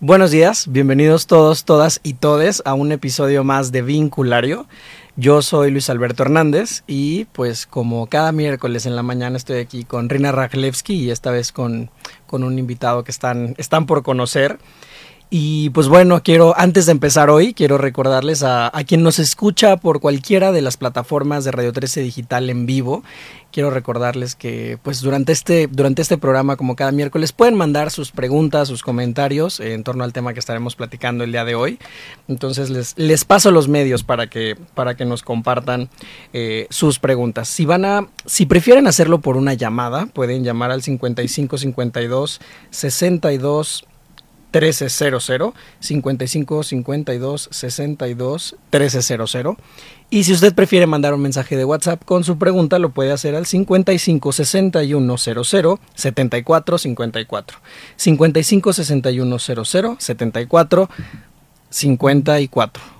Buenos días, bienvenidos todos, todas y todes a un episodio más de Vinculario. Yo soy Luis Alberto Hernández y pues como cada miércoles en la mañana estoy aquí con Rina Rajlewski y esta vez con, con un invitado que están, están por conocer. Y pues bueno, quiero, antes de empezar hoy, quiero recordarles a, quien nos escucha por cualquiera de las plataformas de Radio 13 Digital en vivo. Quiero recordarles que pues durante este, durante este programa, como cada miércoles, pueden mandar sus preguntas, sus comentarios en torno al tema que estaremos platicando el día de hoy. Entonces les, les paso los medios para que, para que nos compartan eh, sus preguntas. Si van a, si prefieren hacerlo por una llamada, pueden llamar al 5552 62 1300 55 52 62 1300 y si usted prefiere mandar un mensaje de WhatsApp con su pregunta lo puede hacer al 55 61 00 74 54 55 61 00 74 54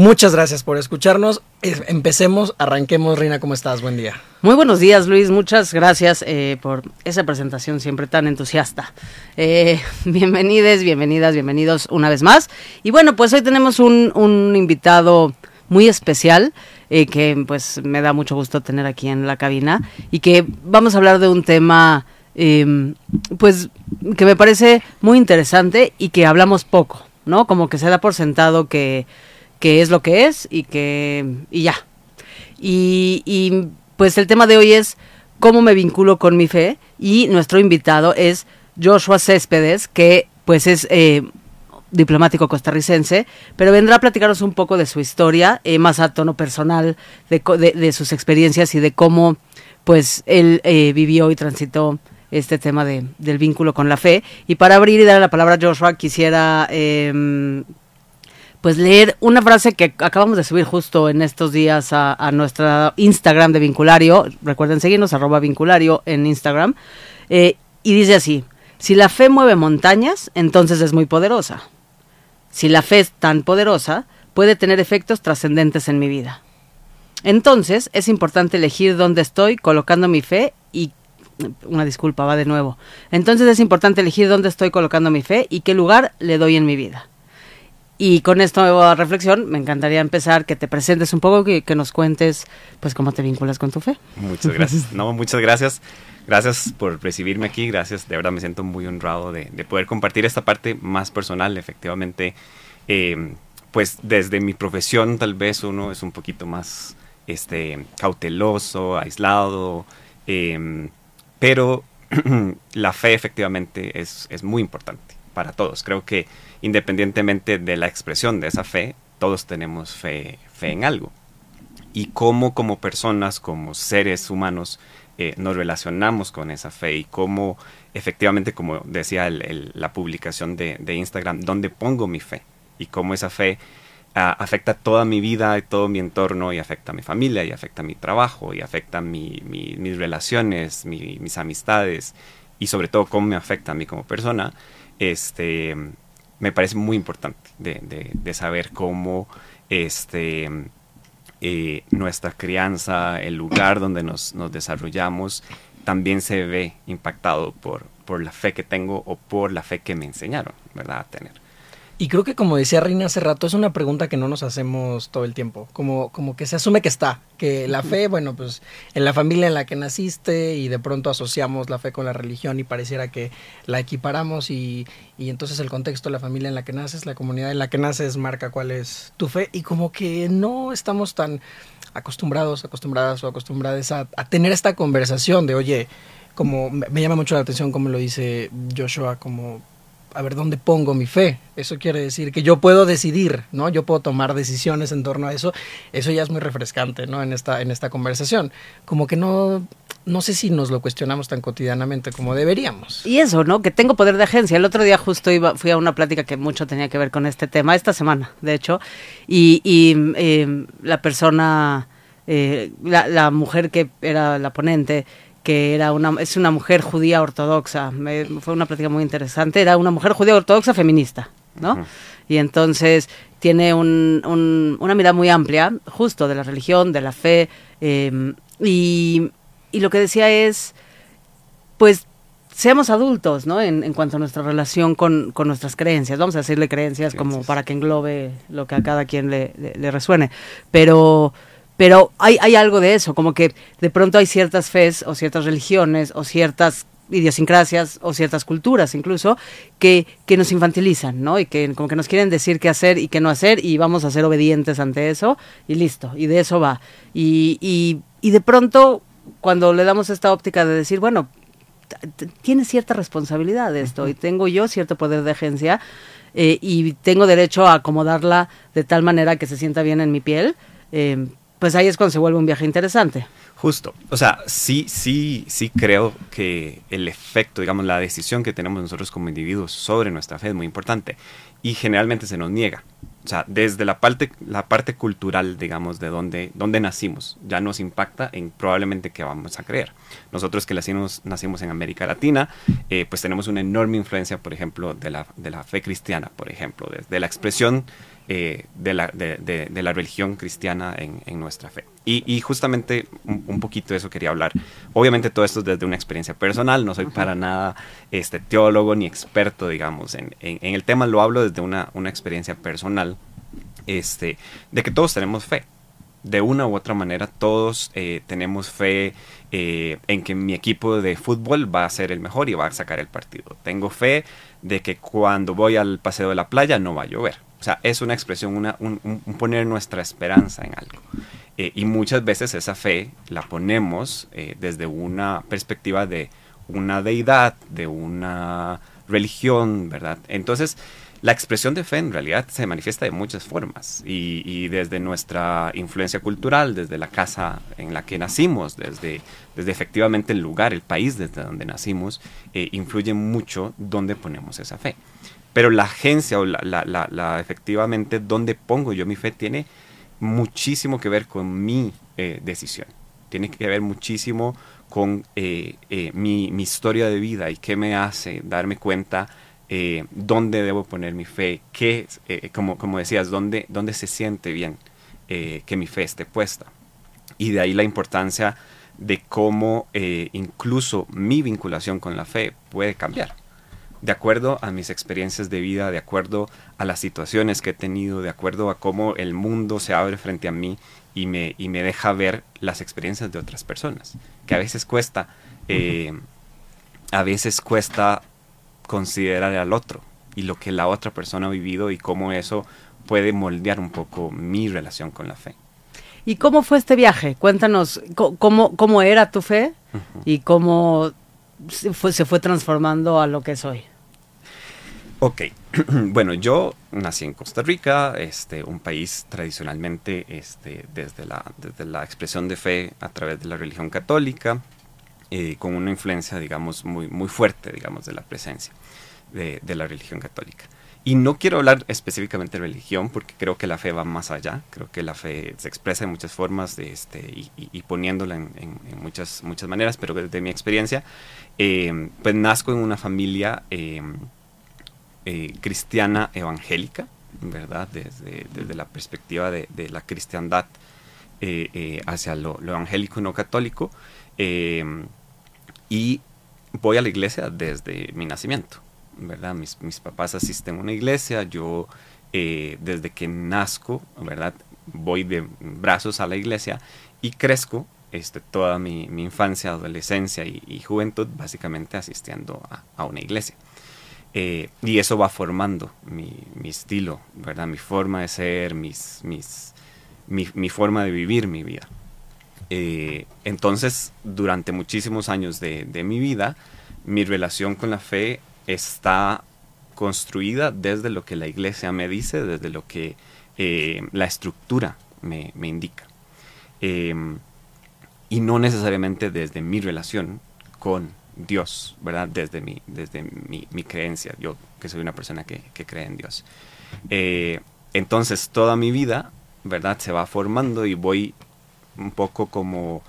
Muchas gracias por escucharnos. Empecemos, arranquemos. Reina, ¿cómo estás? Buen día. Muy buenos días, Luis. Muchas gracias eh, por esa presentación siempre tan entusiasta. Eh, bienvenides, bienvenidas, bienvenidos una vez más. Y bueno, pues hoy tenemos un, invitado muy especial eh, que pues me da mucho gusto tener aquí en la cabina y que vamos a hablar de un tema em, pues que me parece muy interesante y que hablamos poco, ¿no? Como que se da por sentado que que es lo que es y que y ya. Y, pues el tema de hoy es cómo me vinculo con mi fe y nuestro invitado es Joshua Céspedes, que pues es eh, diplomático costarricense, pero vendrá a platicarnos un poco de su historia, eh, más a tono personal, de, de, de, sus experiencias y de cómo pues él eh, vivió y transitó este tema de, del vínculo con la fe. Y para abrir y dar la palabra a Joshua, quisiera eh, pues leer una frase que acabamos de subir justo en estos días a, nuestra Instagram de Vinculario. Recuerden seguirnos, arroba Vinculario en Instagram. Eh, y dice así, si la fe mueve montañas, entonces es muy poderosa. Si la fe es tan poderosa, puede tener efectos trascendentes en mi vida. Entonces, es importante elegir dónde estoy colocando mi fe y una disculpa, va de nuevo. Entonces es importante elegir dónde estoy colocando mi fe y qué lugar le doy en mi vida. Y con esta reflexión me encantaría empezar que te presentes un poco, que, que, nos cuentes pues cómo te vinculas con tu fe. Muchas gracias. No, muchas gracias. Gracias por recibirme aquí. Gracias. De verdad me siento muy honrado de, de poder compartir esta parte más personal. Efectivamente, eh, pues desde mi profesión tal vez uno es un poquito más este, cauteloso, aislado, eh, pero la fe efectivamente es, es muy importante para todos. Creo que independientemente de la expresión de esa fe, todos tenemos fe, fe en algo. Y cómo como personas, como seres humanos, eh, nos relacionamos con esa fe y cómo efectivamente, como decía la publicación de, Instagram, dónde pongo mi fe y cómo esa fe uh, afecta toda mi vida y todo mi entorno y afecta a mi familia y afecta a mi trabajo y afecta mi, mi, mis relaciones, mi, mis amistades y sobre todo cómo me afecta a mí como persona, este, me parece muy importante de, de, saber cómo este, eh, nuestra crianza, el lugar donde nos, nos, desarrollamos, también se ve impactado por, por la fe que tengo o por la fe que me enseñaron, ¿verdad? A tener. Y creo que como decía Reina hace rato, es una pregunta que no nos hacemos todo el tiempo, como, como que se asume que está, que la fe, bueno, pues en la familia en la que naciste y de pronto asociamos la fe con la religión y pareciera que la equiparamos y, y entonces el contexto, la familia en la que naces, la comunidad en la que naces marca cuál es tu fe. Y como que no estamos tan acostumbrados, acostumbradas o acostumbradas a, a tener esta conversación de, oye, como me llama mucho la atención como lo dice Joshua, como a ver dónde pongo mi fe. Eso quiere decir que yo puedo decidir, ¿no? Yo puedo tomar decisiones en torno a eso. Eso ya es muy refrescante, ¿no? En esta, en esta conversación. Como que no, no sé si nos lo cuestionamos tan cotidianamente como deberíamos. Y eso, ¿no? Que tengo poder de agencia. El otro día justo iba, fui a una plática que mucho tenía que ver con este tema, esta semana, de hecho, y, y eh, la persona, eh, la, la mujer que era la ponente, que era una, es una mujer judía ortodoxa. Me, fue una plática muy interesante. Era una mujer judía ortodoxa feminista, ¿no? Uh -huh. Y entonces tiene un, un, una mirada muy amplia, justo de la religión, de la fe. Eh, y, y, lo que decía es, pues, seamos adultos, ¿no? En, en, cuanto a nuestra relación con, con, nuestras creencias. Vamos a decirle creencias como para que englobe lo que a cada quien le, le, le resuene. Pero pero hay, hay algo de eso, como que de pronto hay ciertas fes o ciertas religiones o ciertas idiosincrasias o ciertas culturas incluso que, que nos infantilizan, ¿no? Y que como que nos quieren decir qué hacer y qué no hacer y vamos a ser obedientes ante eso y listo, y de eso va. Y, y, y de pronto cuando le damos esta óptica de decir, bueno, tiene cierta responsabilidad esto y tengo yo cierto poder de agencia eh, y tengo derecho a acomodarla de tal manera que se sienta bien en mi piel, eh, pues ahí es cuando se vuelve un viaje interesante. Justo, o sea, sí, sí, sí creo que el efecto, digamos, la decisión que tenemos nosotros como individuos sobre nuestra fe es muy importante y generalmente se nos niega. O sea, desde la parte, la parte cultural, digamos, de donde, donde nacimos, ya nos impacta en probablemente que vamos a creer. Nosotros que nacimos, nacimos en América Latina, eh, pues tenemos una enorme influencia, por ejemplo, de la, de la fe cristiana, por ejemplo, desde la expresión eh, de, la, de, de, de, la, religión cristiana en, en nuestra fe. Y, y justamente un, un, poquito de eso quería hablar. Obviamente todo esto es desde una experiencia personal, no soy para nada este, teólogo ni experto, digamos, en, en, en, el tema, lo hablo desde una, una experiencia personal, este, de que todos tenemos fe. De una u otra manera, todos eh, tenemos fe eh, en que mi equipo de fútbol va a ser el mejor y va a sacar el partido. Tengo fe de que cuando voy al paseo de la playa no va a llover o sea, es una expresión, una, un, un, poner nuestra esperanza en algo. Eh, y muchas veces esa fe la ponemos eh, desde una perspectiva de una deidad, de una religión, ¿verdad? Entonces, la expresión de fe en realidad se manifiesta de muchas formas y, y, desde nuestra influencia cultural, desde la casa en la que nacimos, desde, desde efectivamente el lugar, el país desde donde nacimos, eh, influye mucho dónde ponemos esa fe. Pero la agencia o la, la, la, la, efectivamente donde pongo yo mi fe tiene muchísimo que ver con mi eh, decisión. Tiene que ver muchísimo con eh, eh, mi, mi, historia de vida y qué me hace darme cuenta eh, dónde debo poner mi fe, qué, eh, como, como decías, dónde, dónde se siente bien eh, que mi fe esté puesta. Y de ahí la importancia de cómo incluso mi vinculación con la fe puede cambiar de acuerdo a mis experiencias de vida, de acuerdo a las situaciones que he tenido, de acuerdo a cómo el mundo se abre frente a mí y me, y me deja ver las experiencias de otras personas, que a veces cuesta, eh, a veces cuesta considerar al otro y lo que la otra persona ha vivido y cómo eso puede moldear un poco mi relación con la fe. ¿Y cómo fue este viaje? Cuéntanos cómo, cómo era tu fe uh -huh. y cómo se fue, se fue transformando a lo que soy. Ok, bueno, yo nací en Costa Rica, este, un país tradicionalmente este, desde, la, desde la expresión de fe a través de la religión católica, eh, con una influencia, digamos, muy, muy fuerte, digamos, de la presencia de, de, la religión católica. Y no quiero hablar específicamente de religión, porque creo que la fe va más allá, creo que la fe se expresa en muchas formas de este, y, poniéndola en, en, muchas, muchas maneras, pero desde mi experiencia, eh, pues nazco en una familia... Eh, eh, cristiana evangélica, ¿verdad? Desde, la perspectiva de, la cristiandad eh, eh, hacia lo, evangélico y no católico. y voy a la iglesia desde mi nacimiento, ¿verdad? Mis, papás asisten a una iglesia, yo desde que nazco, ¿verdad? Voy de brazos a la iglesia y crezco este, toda mi, infancia, adolescencia y, juventud básicamente asistiendo a una iglesia. Eh, y eso va formando mi, estilo, ¿verdad? Mi forma de ser, mis, mis, mi, forma de vivir mi vida. Eh, entonces, durante muchísimos años de, de, mi vida, mi relación con la fe está construida desde lo que la iglesia me dice, desde lo que eh, la estructura me, me indica. Y no necesariamente desde mi relación con Dios, ¿verdad? Desde mi, desde mi, mi, creencia, yo que soy una persona que, que cree en Dios. Eh, entonces, toda mi vida, ¿verdad? Se va formando y voy un poco como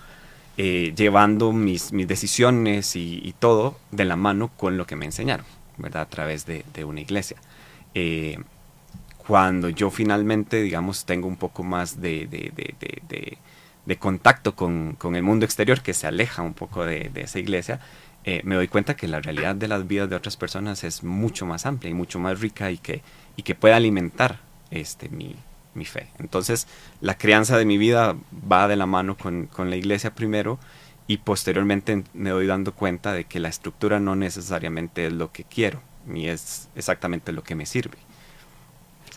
eh, llevando mis, mis decisiones y, todo de la mano con lo que me enseñaron, ¿verdad? A través de, de una iglesia. Eh, cuando yo finalmente, digamos, tengo un poco más de, de, de de contacto con, con, el mundo exterior que se aleja un poco de, de esa iglesia, eh, me doy cuenta que la realidad de las vidas de otras personas es mucho más amplia y mucho más rica y que, y que puede alimentar este, mi, mi fe. Entonces, la crianza de mi vida va de la mano con, con, la iglesia primero y posteriormente me doy dando cuenta de que la estructura no necesariamente es lo que quiero, ni es exactamente lo que me sirve.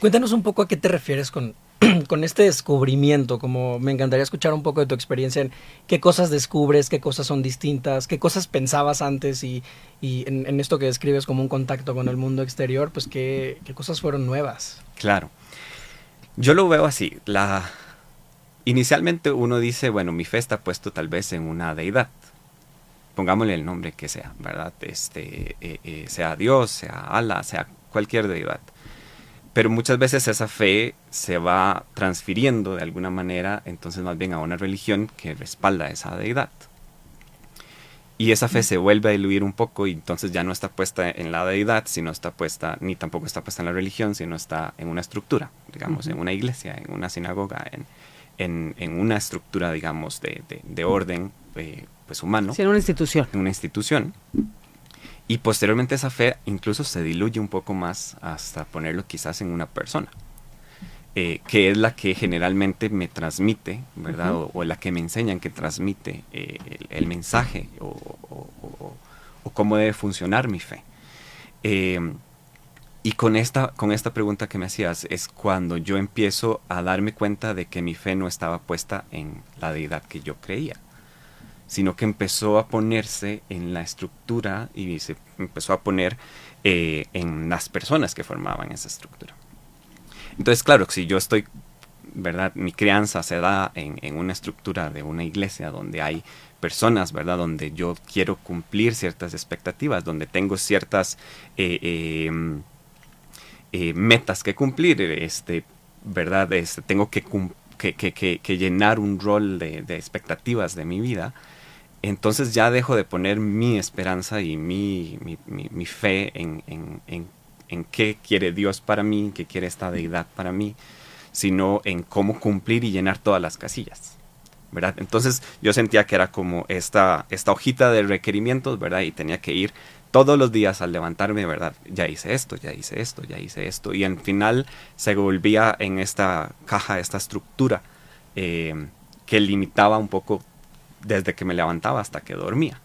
Cuéntanos un poco a qué te refieres con, con este descubrimiento, como me encantaría escuchar un poco de tu experiencia en qué cosas descubres, qué cosas son distintas, qué cosas pensabas antes y, y en, esto que describes como un contacto con el mundo exterior, pues qué, qué cosas fueron nuevas. Claro. Yo lo veo así. La... Inicialmente uno dice, bueno, mi fe está puesto tal vez en una deidad. Pongámosle el nombre que sea, ¿verdad? Este, eh, eh, sea Dios, sea Allah, sea cualquier deidad. Pero muchas veces esa fe se va transfiriendo de alguna manera, entonces más bien a una religión que respalda esa deidad. Y esa fe se vuelve a diluir un poco y entonces ya no está puesta en la deidad, sino está puesta, ni tampoco está puesta en la religión, sino está en una estructura, digamos, uh -huh. en una iglesia, en una sinagoga, en, en, en una estructura, digamos, de, de, de orden eh, pues humano. Sí, en una institución. En una institución. Y posteriormente esa fe incluso se diluye un poco más hasta ponerlo quizás en una persona. Eh, que es la que generalmente me transmite, ¿verdad? Uh -huh. o, o, la que me enseñan que transmite eh, el, el, mensaje o, o, o, cómo debe funcionar mi fe. Eh, y con esta, con esta pregunta que me hacías es cuando yo empiezo a darme cuenta de que mi fe no estaba puesta en la deidad que yo creía, sino que empezó a ponerse en la estructura y se empezó a poner eh, en las personas que formaban esa estructura. Entonces, claro, si yo estoy, ¿verdad? Mi crianza se da en, una estructura de una iglesia donde hay personas, ¿verdad? Donde yo quiero cumplir ciertas expectativas, donde tengo ciertas eh, eh, eh, metas que cumplir, este, ¿verdad? Este, tengo que, que, llenar un rol de expectativas de mi vida. Entonces ya dejo de poner mi esperanza y mi, mi, mi, fe en, en, en en qué quiere Dios para mí, qué quiere esta deidad para mí, sino en cómo cumplir y llenar todas las casillas. ¿verdad? Entonces yo sentía que era como esta, esta hojita de requerimientos, ¿verdad? Y tenía que ir todos los días al levantarme, ¿verdad? Ya hice esto, ya hice esto, ya hice esto. Y al final se volvía en esta caja, esta estructura eh, que limitaba un poco desde que me levantaba hasta que dormía.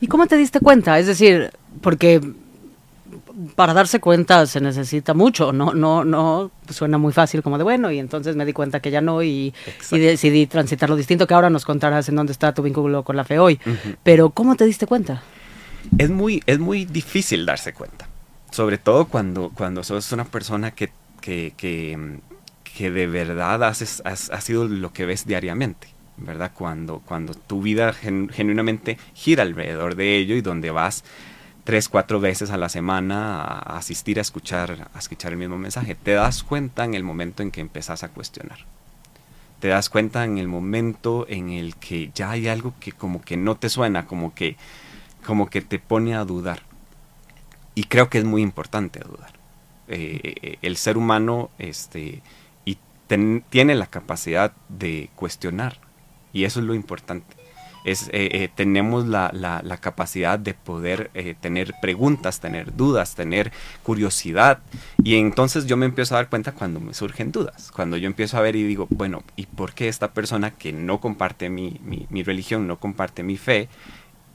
¿Y cómo te diste cuenta? Es decir, porque para darse cuenta se necesita mucho, no, no, no suena muy fácil como de bueno, y entonces me di cuenta que ya no y, y decidí transitar lo distinto, que ahora nos contarás en dónde está tu vínculo con la fe hoy. Uh -huh. Pero, ¿cómo te diste cuenta? Es muy, es muy difícil darse cuenta, sobre todo cuando, cuando sos una persona que, que, que, que de verdad haces, has, has sido lo que ves diariamente. ¿Verdad? Cuando, cuando tu vida gen, genuinamente gira alrededor de ello y donde vas tres, cuatro veces a la semana a asistir a escuchar, a escuchar el mismo mensaje. Te das cuenta en el momento en que empezás a cuestionar. Te das cuenta en el momento en el que ya hay algo que como que no te suena, como que, como que te pone a dudar. Y creo que es muy importante dudar. Eh, el ser humano este, y tiene la capacidad de cuestionar. Y eso es lo importante es, eh, eh, tenemos la, la, la, capacidad de poder eh, tener preguntas, tener dudas, tener curiosidad. Y entonces yo me empiezo a dar cuenta cuando me surgen dudas, cuando yo empiezo a ver y digo, bueno, ¿y por qué esta persona que no comparte mi, mi, mi religión, no comparte mi fe,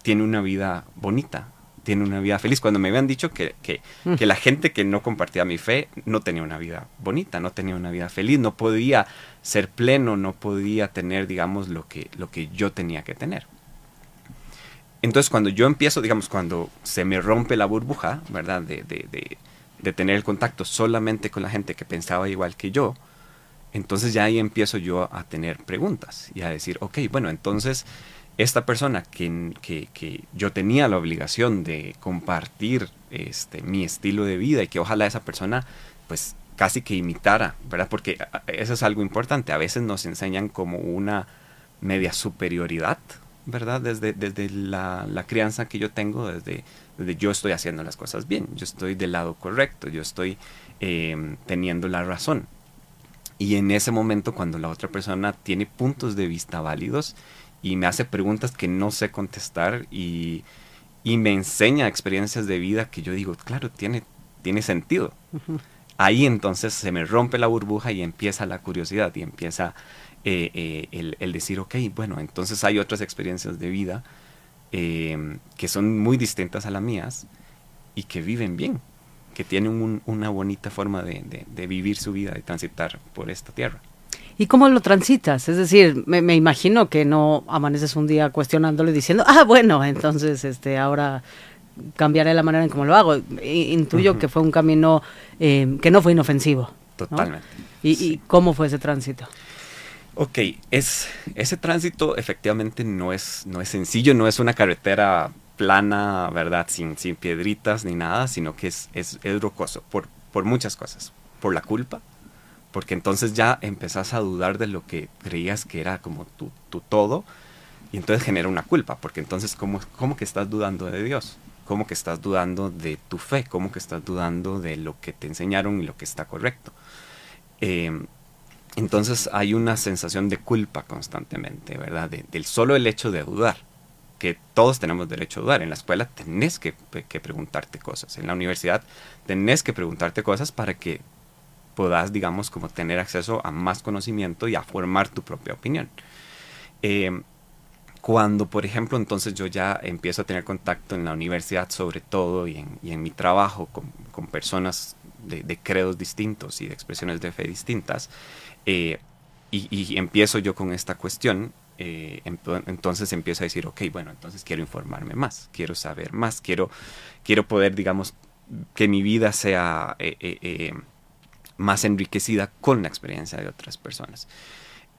tiene una vida bonita? tiene una vida feliz. Cuando me habían dicho que, que, mm. que, la gente que no compartía mi fe no tenía una vida bonita, no tenía una vida feliz, no podía ser pleno, no podía tener, digamos, lo que, lo que yo tenía que tener. Entonces, cuando yo empiezo, digamos, cuando se me rompe la burbuja, ¿verdad? De, de, de, tener el contacto solamente con la gente que pensaba igual que yo, entonces ya ahí empiezo yo a tener preguntas y a decir, ok, bueno, entonces esta persona que, que, que, yo tenía la obligación de compartir este, mi estilo de vida y que ojalá esa persona pues casi que imitara, ¿verdad? Porque eso es algo importante. A veces nos enseñan como una media superioridad, ¿verdad? Desde, desde la, la crianza que yo tengo, desde, desde, yo estoy haciendo las cosas bien, yo estoy del lado correcto, yo estoy eh, teniendo la razón. Y en ese momento cuando la otra persona tiene puntos de vista válidos, y me hace preguntas que no sé contestar y, y me enseña experiencias de vida que yo digo, claro, tiene, tiene sentido. Ahí entonces se me rompe la burbuja y empieza la curiosidad y empieza eh, eh, el, decir, ok, bueno, entonces hay otras experiencias de vida eh, que son muy distintas a las mías y que viven bien, que tienen una bonita forma de, vivir su vida, de transitar por esta tierra. ¿Y cómo lo transitas? Es decir, me, me, imagino que no amaneces un día cuestionándolo y diciendo, ah, bueno, entonces este, ahora cambiaré la manera en cómo lo hago. Intuyo que fue un camino eh, que no fue inofensivo. Totalmente. ¿Y, ¿Y, cómo fue ese tránsito? Ok, es, ese tránsito efectivamente no es, no es sencillo, no es una carretera plana, ¿verdad? Sin, sin piedritas ni nada, sino que es, es, es rocoso por, por muchas cosas. Por la culpa, porque entonces ya empezás a dudar de lo que creías que era como tu, tu todo, y entonces genera una culpa, porque entonces ¿cómo, ¿cómo que estás dudando de Dios? ¿Cómo que estás dudando de tu fe? ¿Cómo que estás dudando de lo que te enseñaron y lo que está correcto? Eh, entonces hay una sensación de culpa constantemente, ¿verdad? del solo el hecho de dudar, que todos tenemos derecho a dudar. En la escuela tenés que, preguntarte cosas, en la universidad tenés que preguntarte cosas para que puedas, digamos, como tener acceso a más conocimiento y a formar tu propia opinión. Eh, cuando, por ejemplo, entonces yo ya empiezo a tener contacto en la universidad sobre todo y en, y en mi trabajo con, con personas de, de, credos distintos y de expresiones de fe distintas, eh, y, empiezo yo con esta cuestión, eh, entonces empiezo a decir, ok, bueno, entonces quiero informarme más, quiero saber más, quiero, quiero poder, digamos, que mi vida sea eh, más enriquecida con la experiencia de otras personas.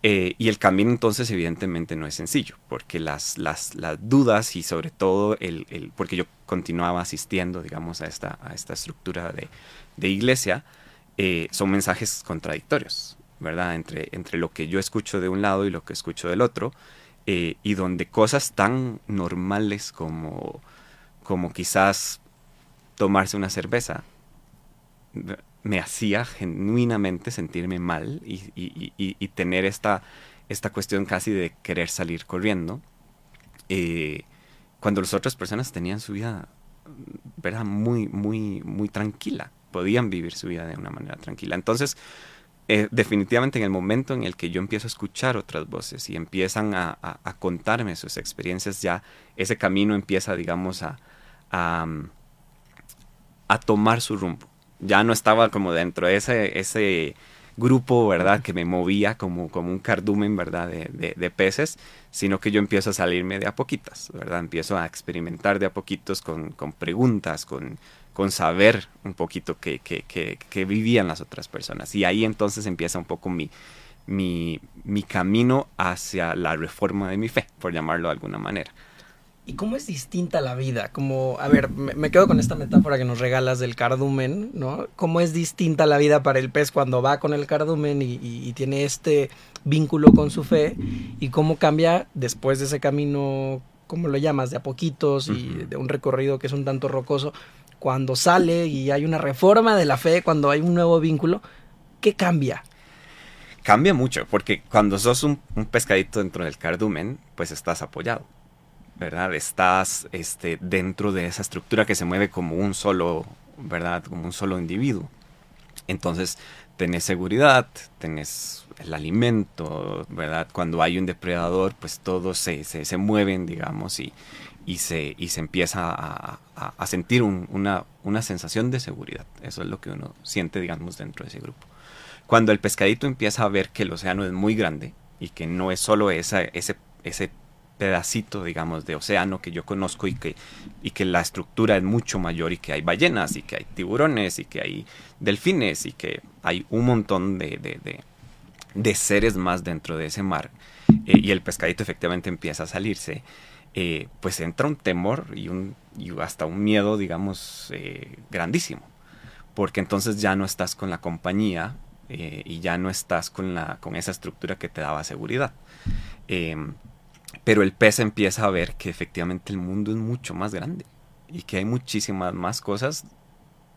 Y el camino entonces evidentemente no es sencillo, porque las, las, las dudas y sobre todo el, el, porque yo continuaba asistiendo, digamos, a esta, a esta estructura de, de iglesia, son mensajes contradictorios. ¿verdad? Entre, entre lo que yo escucho de un lado y lo que escucho del otro, eh, y donde cosas tan normales como, como quizás tomarse una cerveza me hacía genuinamente sentirme mal y, y, y, y tener esta, esta cuestión casi de querer salir corriendo, eh, cuando las otras personas tenían su vida ¿verdad? Muy, muy, muy tranquila, podían vivir su vida de una manera tranquila. Entonces, eh, definitivamente en el momento en el que yo empiezo a escuchar otras voces y empiezan a, a, a contarme sus experiencias, ya ese camino empieza, digamos, a, a, a, tomar su rumbo. Ya no estaba como dentro de ese, ese grupo, ¿verdad?, que me movía como, como un cardumen, ¿verdad?, de, de, de, peces, sino que yo empiezo a salirme de a poquitas, ¿verdad? Empiezo a experimentar de a poquitos con, con preguntas, con, con saber un poquito que, que, que, que, vivían las otras personas. Y ahí entonces empieza un poco mi, mi, mi camino hacia la reforma de mi fe, por llamarlo de alguna manera. ¿Y cómo es distinta la vida? Como, a ver, me, me, quedo con esta metáfora que nos regalas del cardumen, ¿no? ¿Cómo es distinta la vida para el pez cuando va con el cardumen y, y, y tiene este vínculo con su fe? ¿Y cómo cambia después de ese camino, como lo llamas, de a poquitos y uh -huh. de un recorrido que es un tanto rocoso? cuando sale y hay una reforma de la fe, cuando hay un nuevo vínculo, ¿qué cambia? Cambia mucho, porque cuando sos un, un pescadito dentro del cardumen, pues estás apoyado, ¿verdad? Estás este, dentro de esa estructura que se mueve como un solo, ¿verdad? Como un solo individuo. Entonces, tenés seguridad, tenés el alimento, ¿verdad? Cuando hay un depredador, pues todos se, se, se mueven, digamos, y, y se, y se empieza a, a, sentir un, una, una, sensación de seguridad. Eso es lo que uno siente, digamos, dentro de ese grupo. Cuando el pescadito empieza a ver que el océano es muy grande y que no es solo esa, ese, ese pedacito, digamos, de océano que yo conozco y que, y que la estructura es mucho mayor y que hay ballenas y que hay tiburones y que hay delfines y que hay un montón de, de, de, seres más dentro de ese mar eh, y el pescadito efectivamente empieza a salirse eh, pues entra un temor y, un, hasta un miedo, digamos, eh, grandísimo. Porque entonces ya no estás con la compañía y ya no estás con, la, con esa estructura que te daba seguridad. Pero el pez empieza a ver que efectivamente el mundo es mucho más grande y que hay muchísimas más cosas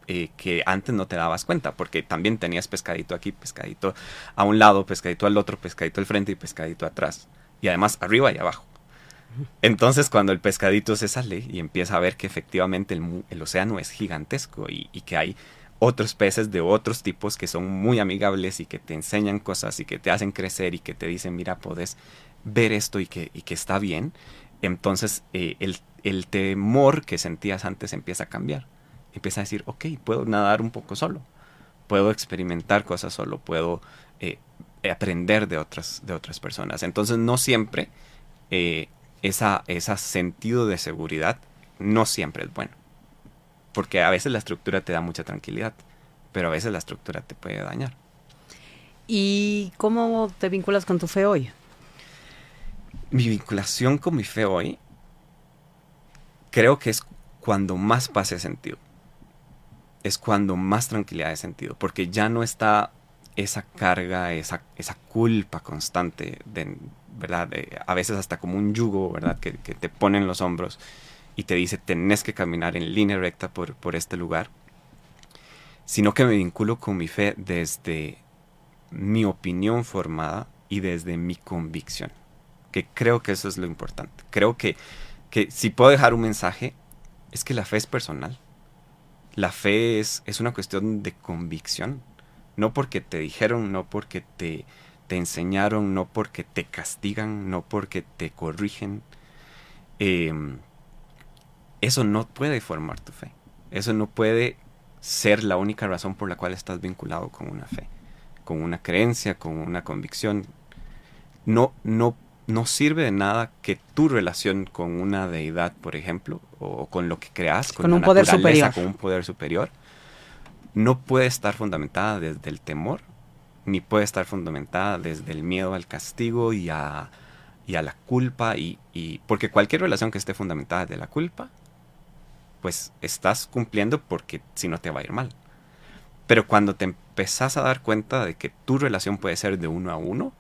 eh, que antes no te dabas cuenta, porque también tenías pescadito aquí, pescadito a un lado, pescadito al otro, pescadito al frente y pescadito atrás. Y además arriba y abajo. Entonces cuando el pescadito se sale y empieza a ver que efectivamente el, océano es gigantesco y, que hay otros peces de otros tipos que son muy amigables y que te enseñan cosas y que te hacen crecer y que te dicen, mira, puedes ver esto y que, y que está bien, entonces eh, el, el temor que sentías antes empieza a cambiar. Empieza a decir, ok, puedo nadar un poco solo, puedo experimentar cosas solo, puedo eh, aprender de otras, de otras personas. Entonces no siempre eh, esa, ese sentido de seguridad no siempre es bueno. Porque a veces la estructura te da mucha tranquilidad, pero a veces la estructura te puede dañar. ¿Y cómo te vinculas con tu fe hoy? Mi vinculación con mi fe hoy creo que es cuando más paz he sentido. Es cuando más tranquilidad he sentido, porque ya no está esa carga, esa, esa culpa constante, de, ¿verdad? a veces hasta como un yugo, ¿verdad? Que, te pone en los hombros y te dice, tenés que caminar en línea recta por, por este lugar, sino que me vinculo con mi fe desde mi opinión formada y desde mi convicción, que creo que eso es lo importante. Creo que, que si puedo dejar un mensaje, es que la fe es personal. La fe es, es una cuestión de convicción no porque te dijeron, no porque te, te enseñaron, no porque te castigan, no porque te corrigen. Em, eso no puede formar tu fe. Eso no puede ser la única razón por la cual estás vinculado con una fe, con una creencia, con una convicción. No, no, no sirve de nada que tu relación con una deidad, por ejemplo, o con lo que creas, con, un poder superior, con un poder superior, no puede estar fundamentada desde el temor, ni puede estar fundamentada desde el miedo al castigo y a, la culpa, y, porque cualquier relación que esté fundamentada desde la culpa, pues estás cumpliendo porque si no te va a ir mal. Pero cuando te empezás a dar cuenta de que tu relación puede ser de uno a uno,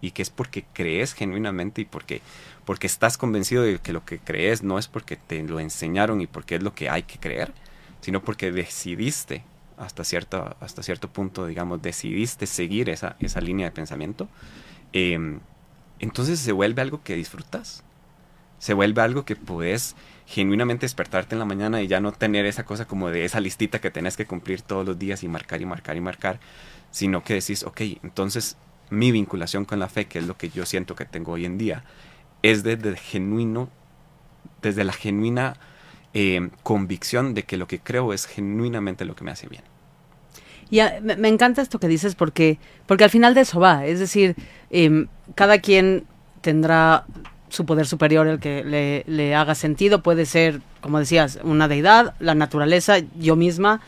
y que es porque crees genuinamente y porque, porque estás convencido de que lo que crees no es porque te lo enseñaron y porque es lo que hay que creer, sino porque decidiste hasta cierto, hasta cierto punto, digamos, decidiste seguir esa, esa línea de pensamiento, em, entonces se vuelve algo que disfrutas. Se vuelve algo que puedes genuinamente despertarte en la mañana y ya no tener esa cosa como de esa listita que tenés que cumplir todos los días y marcar y marcar y marcar, sino que decís, ok, entonces mi vinculación con la fe, que es lo que yo siento que tengo hoy en día, es desde genuino, desde la genuina em, convicción de que lo que creo es genuinamente lo que me hace bien. Y me, encanta esto que dices porque, porque al final de eso va. Es decir, em, cada quien tendrá su poder superior el que le, haga sentido. Puede ser, como decías, una deidad, la naturaleza, yo misma,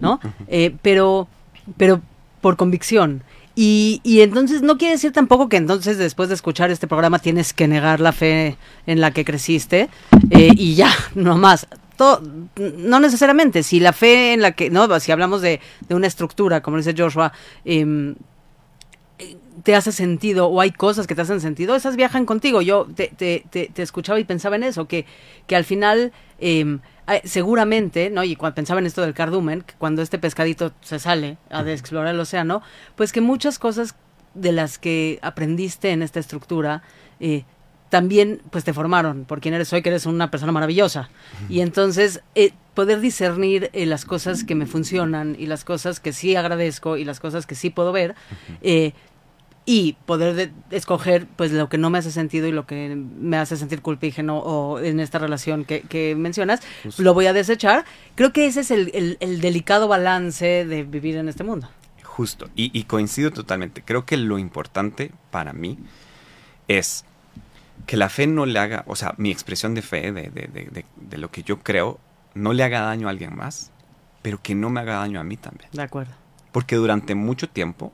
¿no? Eh, pero, pero por convicción. Y, y, entonces no quiere decir tampoco que entonces después de escuchar este programa tienes que negar la fe en la que creciste eh, y ya, no más. No necesariamente, si la fe en la que, no, si hablamos de, una estructura, como dice Joshua, em, te hace sentido o hay cosas que te hacen sentido, esas viajan contigo. Yo te, escuchaba y pensaba en eso, que, que al final em, seguramente, ¿no? Y cuando pensaba en esto del cardumen, que cuando este pescadito se sale a de explorar el océano, pues que muchas cosas de las que aprendiste en esta estructura eh, también pues te formaron por quien eres hoy, que eres una persona maravillosa. Y entonces eh, poder discernir eh, las cosas que me funcionan y las cosas que sí agradezco y las cosas que sí puedo ver. Eh, y poder escoger pues lo que no me hace sentido y lo que me hace sentir culpígeno o en esta relación que, mencionas, lo voy a desechar. Creo que ese es el, delicado balance de vivir en este mundo. Justo, y, y coincido totalmente. Creo que lo importante para mí es que la fe no le haga, o sea, mi expresión de fe, de, de, de, de, lo que yo creo, no le haga daño a alguien más, pero que no me haga daño a mí también. De acuerdo. Porque durante mucho tiempo,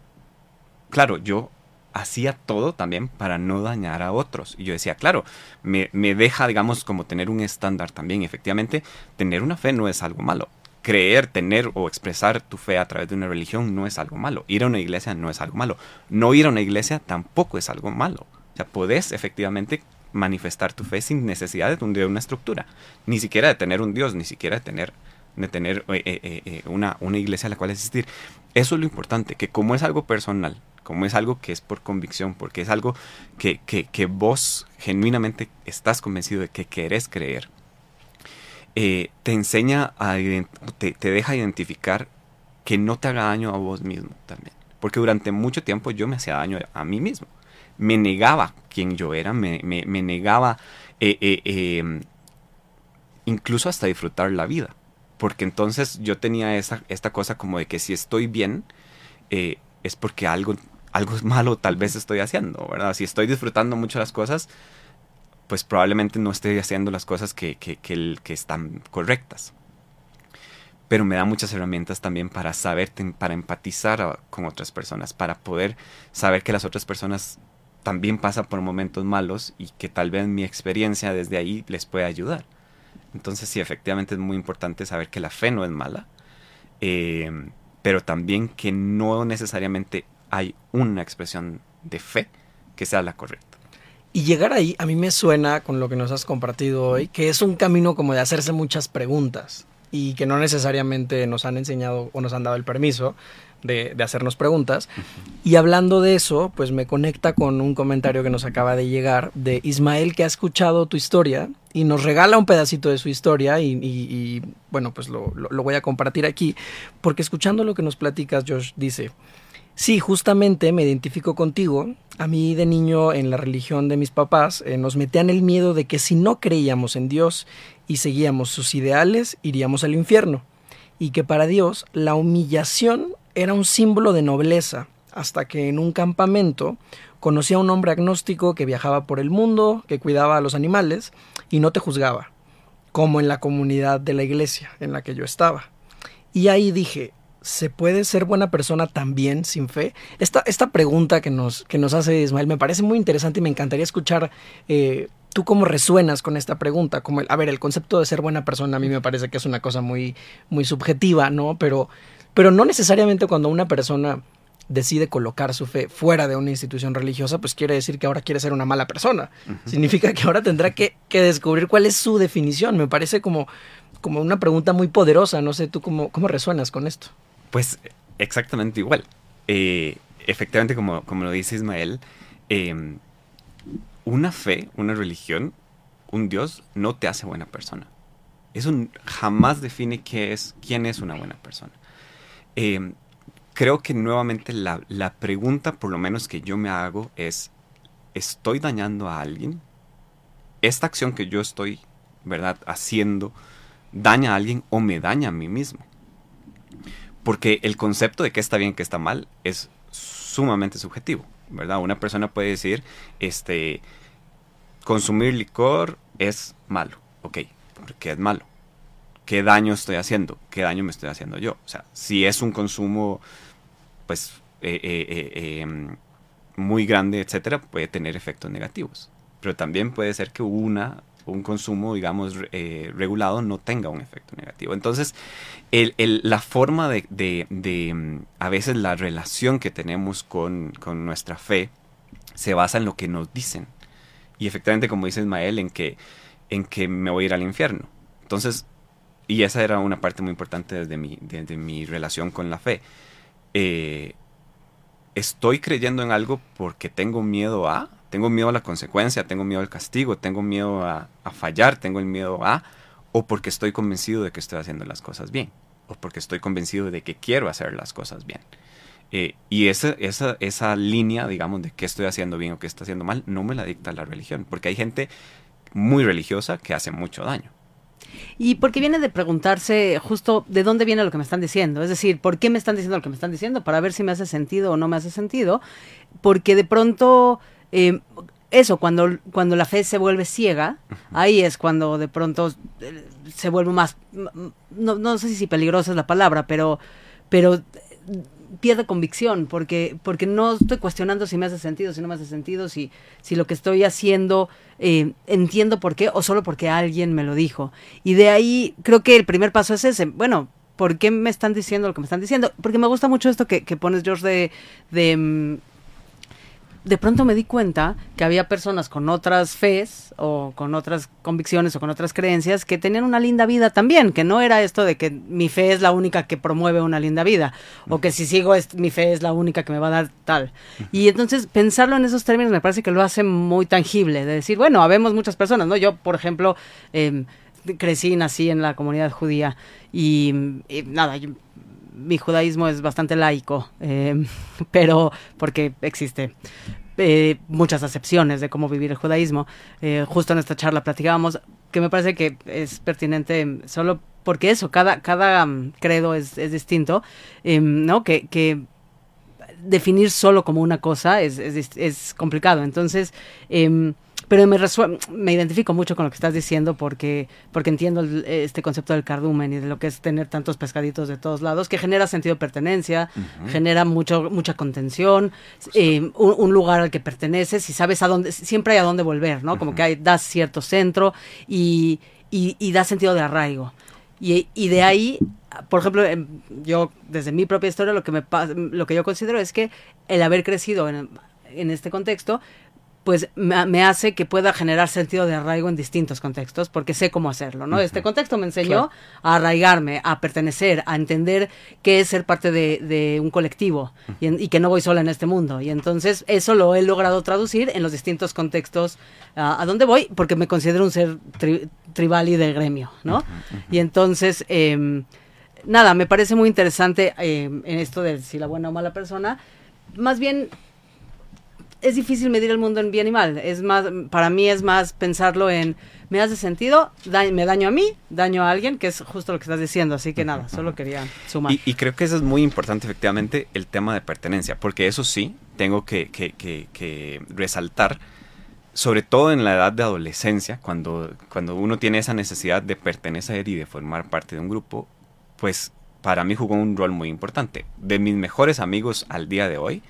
claro, yo hacía todo también para no dañar a otros. Y yo decía, claro, me, me deja, digamos, como tener un estándar también. Efectivamente, tener una fe no es algo malo. Creer, tener o expresar tu fe a través de una religión no es algo malo. Ir a una iglesia no es algo malo. No ir a una iglesia tampoco es algo malo. O sea, podés efectivamente manifestar tu fe sin necesidad de una estructura, ni siquiera de tener un Dios, ni siquiera de tener, de tener eh, eh, eh, una, una iglesia a la cual asistir. Eso es lo importante, que como es algo personal, como es algo que es por convicción, porque es algo que, que, vos genuinamente estás convencido de que querés creer, eh, te enseña, a, te, te deja identificar que no te haga daño a vos mismo también. Porque durante mucho tiempo yo me hacía daño a mí mismo. Me negaba quién yo era, me, me, negaba eh, eh, em, incluso hasta disfrutar la vida. Porque entonces yo tenía esa, esta cosa como de que si estoy bien, es porque algo, algo malo tal vez estoy haciendo, ¿verdad? Si estoy disfrutando mucho las cosas, pues probablemente no estoy haciendo las cosas que, que, que, están correctas pero me da muchas herramientas también para saber, para empatizar con otras personas, para poder saber que las otras personas también pasan por momentos malos y que tal vez mi experiencia desde ahí les puede ayudar. Entonces sí, efectivamente es muy importante saber que la fe no es mala, eh, pero también que no necesariamente hay una expresión de fe que sea la correcta. Y llegar ahí a mí me suena con lo que nos has compartido hoy, que es un camino como de hacerse muchas preguntas y que no necesariamente nos han enseñado o nos han dado el permiso de, hacernos preguntas. Y hablando de eso, pues me conecta con un comentario que nos acaba de llegar de Ismael que ha escuchado tu historia y nos regala un pedacito de su historia y, bueno, pues lo, lo, voy a compartir aquí, porque escuchando lo que nos platicas, Josh dice, Sí, justamente me identifico contigo. A mí de niño en la religión de mis papás eh, nos metían el miedo de que si no creíamos en Dios y seguíamos sus ideales, iríamos al infierno. Y que para Dios la humillación era un símbolo de nobleza, hasta que en un campamento conocí a un hombre agnóstico que viajaba por el mundo, que cuidaba a los animales y no te juzgaba, como en la comunidad de la iglesia en la que yo estaba. Y ahí dije, ¿se puede ser buena persona también sin fe? Esta, esta pregunta que nos, que nos hace Ismael me parece muy interesante y me encantaría escuchar eh, tú cómo resuenas con esta pregunta. Como el, a ver, el concepto de ser buena persona a mí me parece que es una cosa muy, muy subjetiva, ¿no? Pero, pero no necesariamente cuando una persona decide colocar su fe fuera de una institución religiosa, pues quiere decir que ahora quiere ser una mala persona. Significa que ahora tendrá que, que, descubrir cuál es su definición. Me parece como, como una pregunta muy poderosa. No sé, tú cómo, cómo resuenas con esto. Pues exactamente igual. Eh, efectivamente, como, como lo dice Ismael, em, una fe, una religión, un Dios no te hace buena persona. Eso jamás define qué es, quién es una buena persona. Em, creo que nuevamente la, la, pregunta, por lo menos que yo me hago, es, ¿estoy dañando a alguien? ¿Esta acción que yo estoy, verdad, haciendo, daña a alguien o me daña a mí mismo? Porque el concepto de qué está bien, qué está mal, es sumamente subjetivo, ¿verdad? Una persona puede decir, este, consumir licor es malo. Ok, ¿por qué es malo? ¿Qué daño estoy haciendo? ¿Qué daño me estoy haciendo yo? O sea, si es un consumo, pues, eh, eh, eh, em, muy grande, etcétera, puede tener efectos negativos. Pero también puede ser que una un consumo, digamos, eh, regulado no tenga un efecto negativo. Entonces, la forma de, mm, a veces la relación que tenemos con, nuestra fe se basa en lo que nos dicen. Y efectivamente, como dice Ismael, en que, en que me voy a ir al infierno. Entonces, y esa era una parte muy importante desde mi, mi relación con la fe. Eh, estoy creyendo en algo porque tengo miedo a, tengo miedo a la consecuencia, tengo miedo al castigo, tengo miedo a, fallar, tengo el miedo a, o porque estoy convencido de que estoy haciendo las cosas bien, o porque estoy convencido de que quiero hacer las cosas bien. Eh, y esa, esa, esa línea, digamos, de qué estoy haciendo bien o qué estoy haciendo mal, no me la dicta la religión, porque hay gente muy religiosa que hace mucho daño. Y porque viene de preguntarse justo de dónde viene lo que me están diciendo. Es decir, ¿por qué me están diciendo lo que me están diciendo? Para ver si me hace sentido o no me hace sentido. Porque de pronto eh, eso, cuando, cuando la fe se vuelve ciega, ahí es cuando de pronto eh, se vuelve más, no, no sé si peligrosa es la palabra, pero, pero pierde convicción, porque, porque no estoy cuestionando si me hace sentido, si no me hace sentido, si, si lo que estoy haciendo eh, entiendo por qué o solo porque alguien me lo dijo. Y de ahí creo que el primer paso es ese, bueno, ¿por qué me están diciendo lo que me están diciendo? Porque me gusta mucho esto que, que pones, George, de... de mm, de pronto me di cuenta que había personas con otras fes o con otras convicciones o con otras creencias que tenían una linda vida también, que no era esto de que mi fe es la única que promueve una linda vida o que si sigo mi fe es la única que me va a dar tal. Y entonces pensarlo en esos términos me parece que lo hace muy tangible, de decir, bueno, habemos muchas personas, ¿no? Yo, por ejemplo, em, crecí y nací en la comunidad judía y, nada, mi judaísmo es bastante laico, em, pero porque existe eh, muchas acepciones de cómo vivir el judaísmo. Eh, justo en esta charla platicábamos que me parece que es pertinente solo porque eso, cada, cada mm, credo es, es distinto, em, ¿no? Que, que, definir solo como una cosa es, es, es complicado. Entonces, eh, pero me, me identifico mucho con lo que estás diciendo porque, porque entiendo este concepto del cardumen y de lo que es tener tantos pescaditos de todos lados, que genera sentido de pertenencia, genera mucho, mucha contención, eh, un, lugar al que perteneces y sabes a dónde, siempre hay a dónde volver, ¿no? Como que hay, das cierto centro y, y, da sentido de arraigo. Y, y, de ahí, por ejemplo, yo desde mi propia historia lo que me lo que yo considero es que el haber crecido en, en este contexto pues me, hace que pueda generar sentido de arraigo en distintos contextos, porque sé cómo hacerlo, ¿no? Este contexto me enseñó a arraigarme, a pertenecer, a entender qué es ser parte de, un colectivo y, que no voy sola en este mundo. Y entonces eso lo he logrado traducir en los distintos contextos a donde voy, porque me considero un ser tribal y de gremio, ¿no? Y entonces... Em, nada, me parece muy interesante em, en esto de si la buena o mala persona. Más bien es difícil medir el mundo en bien y mal. Es más, para mí es más pensarlo en, ¿me hace sentido? ¿Me daño a mí? ¿Daño a alguien? Que es justo lo que estás diciendo. Así que nada, solo quería sumar. Y, creo que eso es muy importante, efectivamente, el tema de pertenencia. Porque eso sí, tengo que, que, que, resaltar, sobre todo en la edad de adolescencia, cuando, cuando uno tiene esa necesidad de pertenecer y de formar parte de un grupo, pues para mí jugó un rol muy importante. De mis mejores amigos al día de hoy,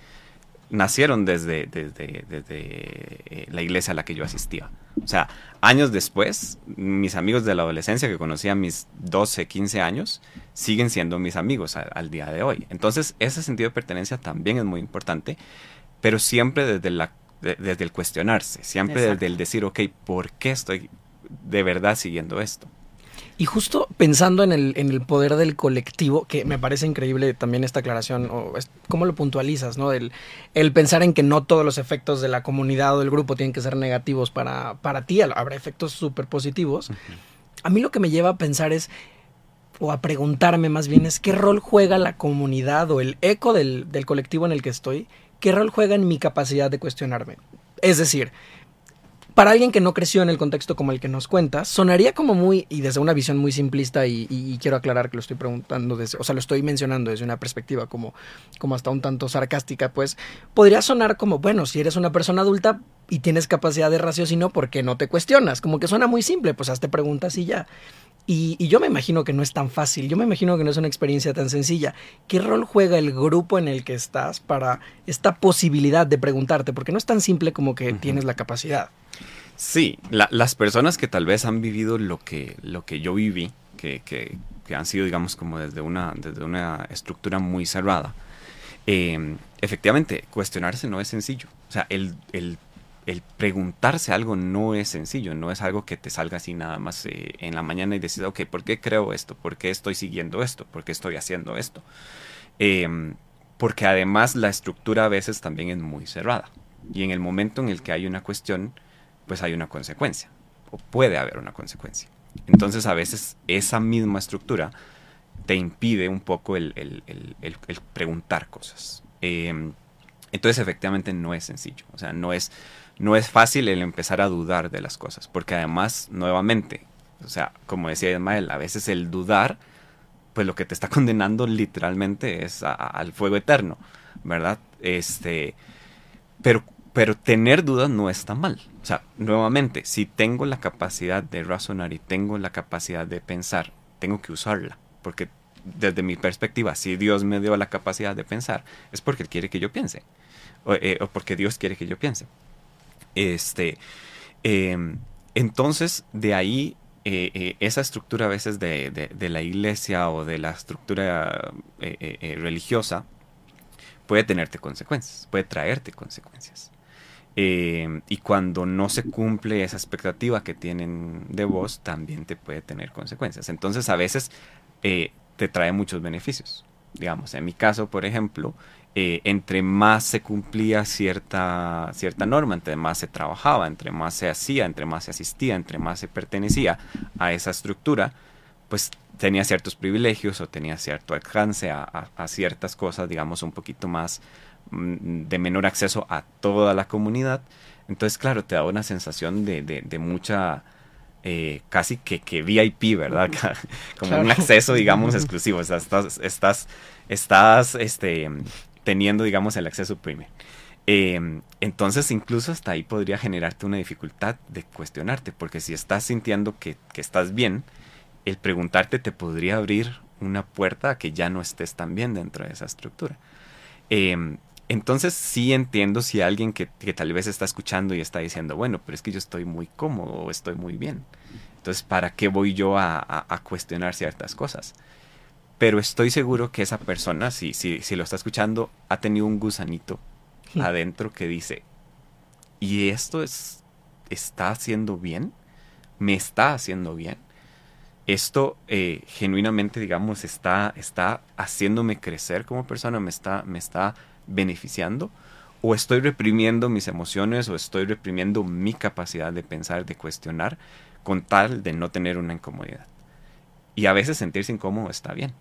nacieron desde, desde, eh, la iglesia a la que yo asistía. O sea, años después, mis amigos de la adolescencia que conocí a mis 12, 15 años, siguen siendo mis amigos al día de hoy. Entonces, ese sentido de pertenencia también es muy importante, pero siempre desde, la, desde el cuestionarse, siempre desde el decir, ok, ¿por qué estoy de verdad siguiendo esto? Y justo pensando en el, en el poder del colectivo, que me parece increíble también esta aclaración, o cómo lo puntualizas, ¿no? El, el, pensar en que no todos los efectos de la comunidad o del grupo tienen que ser negativos para, para ti, habrá efectos súper positivos. A mí lo que me lleva a pensar es, o a preguntarme más bien, es qué rol juega la comunidad o el eco del, del colectivo en el que estoy, qué rol juega en mi capacidad de cuestionarme. Es decir, para alguien que no creció en el contexto como el que nos cuentas, sonaría como muy, y desde una visión muy simplista, y, quiero aclarar que lo estoy preguntando, desde, o sea, lo estoy mencionando desde una perspectiva como, como hasta un tanto sarcástica, pues podría sonar como, bueno, si eres una persona adulta y tienes capacidad de raciocinio, ¿por qué no te cuestionas? Como que suena muy simple, pues hazte preguntas y ya. Y, y, yo me imagino que no es tan fácil, yo me imagino que no es una experiencia tan sencilla. ¿Qué rol juega el grupo en el que estás para esta posibilidad de preguntarte? Porque no es tan simple como que tienes la capacidad. Sí, las personas que tal vez han vivido lo que, lo que yo viví, que, que, han sido, digamos, como desde una, desde una estructura muy cerrada, em, efectivamente, cuestionarse no es sencillo. O sea, el, el, el, preguntarse algo no es sencillo, no es algo que te salga así nada más eh, en la mañana y decir, ok, ¿por qué creo esto? ¿Por qué estoy siguiendo esto? ¿Por qué estoy haciendo esto? Em, porque además la estructura a veces también es muy cerrada. Y en el momento en el que hay una cuestión, pues hay una consecuencia, o puede haber una consecuencia. Entonces a veces esa misma estructura te impide un poco el, preguntar cosas. Em, entonces efectivamente no es sencillo, o sea, no es, no es fácil el empezar a dudar de las cosas, porque además, nuevamente, o sea, como decía Ismael, a veces el dudar, pues lo que te está condenando literalmente es al fuego eterno, ¿verdad? Este, pero pero tener dudas no está mal. O sea, nuevamente, si tengo la capacidad de razonar y tengo la capacidad de pensar, tengo que usarla. Porque desde mi perspectiva, si Dios me dio la capacidad de pensar, es porque Él quiere que yo piense. O, eh, porque Dios quiere que yo piense. Este, em, entonces, de ahí, eh, eh, esa estructura a veces de, de, la iglesia o de la estructura religiosa puede tenerte consecuencias, puede traerte consecuencias. Eh, y cuando no se cumple esa expectativa que tienen de vos, también te puede tener consecuencias. Entonces, a veces eh, te trae muchos beneficios. Digamos, en mi caso, por ejemplo, eh, entre más se cumplía cierta, cierta norma, entre más se trabajaba, entre más se hacía, entre más se asistía, entre más se pertenecía a esa estructura, pues tenía ciertos privilegios o tenía cierto alcance a, ciertas cosas, digamos, un poquito más de menor acceso a toda la comunidad. Entonces, claro, te da una sensación de, de, mucha, eh, casi que, que, VIP, ¿verdad? Como un acceso, digamos, exclusivo. O sea, estás, estás, estás este, teniendo, digamos, el acceso premium. Eh, entonces, incluso hasta ahí podría generarte una dificultad de cuestionarte, porque si estás sintiendo que, que estás bien, el preguntarte te podría abrir una puerta a que ya no estés tan bien dentro de esa estructura. Em, entonces sí entiendo si alguien que, tal vez está escuchando y está diciendo, bueno, pero es que yo estoy muy cómodo o estoy muy bien. Entonces, ¿para qué voy yo a, cuestionar ciertas cosas? Pero estoy seguro que esa persona, si, si, si lo está escuchando, ha tenido un gusanito adentro que dice, ¿y esto es, está haciendo bien? ¿Me está haciendo bien? esto eh, genuinamente, digamos, está, está haciéndome crecer como persona, me está, me está beneficiando, o estoy reprimiendo mis emociones, o estoy reprimiendo mi capacidad de pensar, de cuestionar, con tal de no tener una incomodidad. Y a veces sentirse incómodo está bien.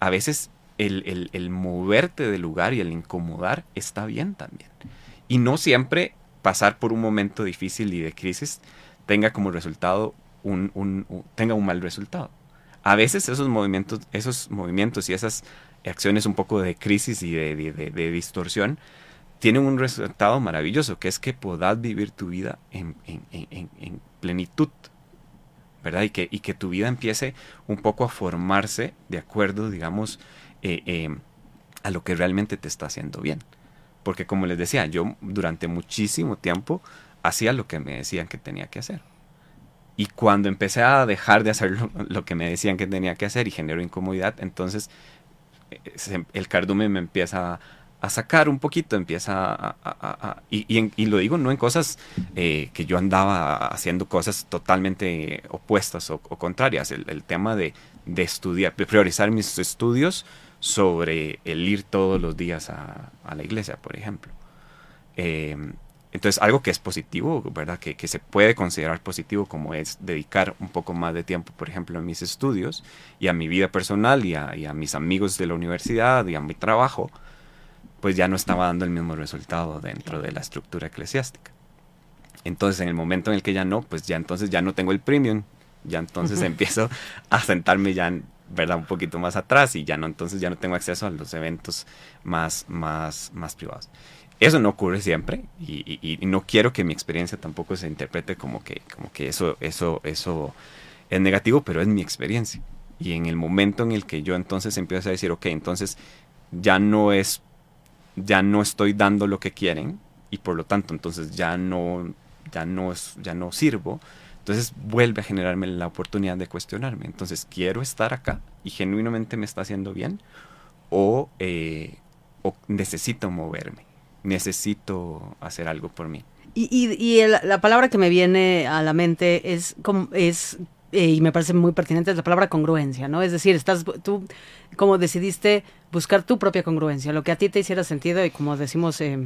A veces el, el moverte del lugar y el incomodar está bien también. Y no siempre pasar por un momento difícil y de crisis tenga como resultado un, tenga un mal resultado. A veces esos movimientos, esos movimientos y esas acciones un poco de crisis y de, distorsión tienen un resultado maravilloso, que es que puedas vivir tu vida en, plenitud, ¿verdad? Y que, y que tu vida empiece un poco a formarse de acuerdo, digamos, eh, eh, a lo que realmente te está haciendo bien. Porque como les decía, yo durante muchísimo tiempo hacía lo que me decían que tenía que hacer. Y cuando empecé a dejar de hacer lo, que me decían que tenía que hacer y generó incomodidad, entonces eh, el cardumen me empieza a, sacar un poquito, empieza a... y, lo digo no en cosas eh, que yo andaba haciendo cosas totalmente opuestas o, contrarias. El, tema de, de, estudiar, de priorizar mis estudios sobre el ir todos los días a, la iglesia, por ejemplo. Eh, entonces, algo que es positivo, ¿verdad? Que, que, se puede considerar positivo como es dedicar un poco más de tiempo, por ejemplo, a mis estudios y a mi vida personal y a, y a, mis amigos de la universidad y a mi trabajo, pues ya no estaba dando el mismo resultado dentro de la estructura eclesiástica. Entonces, en el momento en el que ya no, pues ya entonces ya no tengo el premium, ya entonces empiezo a sentarme ya, ¿verdad? Un poquito más atrás y ya no, entonces ya no tengo acceso a los eventos más, más, más privados. Eso no ocurre siempre y, no quiero que mi experiencia tampoco se interprete como que, como que eso, eso, eso es negativo, pero es mi experiencia. Y en el momento en el que yo entonces empiezo a decir, ok, entonces ya no es, ya no estoy dando lo que quieren y por lo tanto entonces ya no, ya no, es, ya no sirvo, entonces vuelve a generarme la oportunidad de cuestionarme. Entonces, ¿quiero estar acá y genuinamente me está haciendo bien? ¿O, eh, o necesito moverme? Necesito hacer algo por mí. Y, y, la palabra que me viene a la mente es, es eh, y me parece muy pertinente, es la palabra congruencia, ¿no? Es decir, estás tú como decidiste buscar tu propia congruencia, lo que a ti te hiciera sentido y como decimos eh,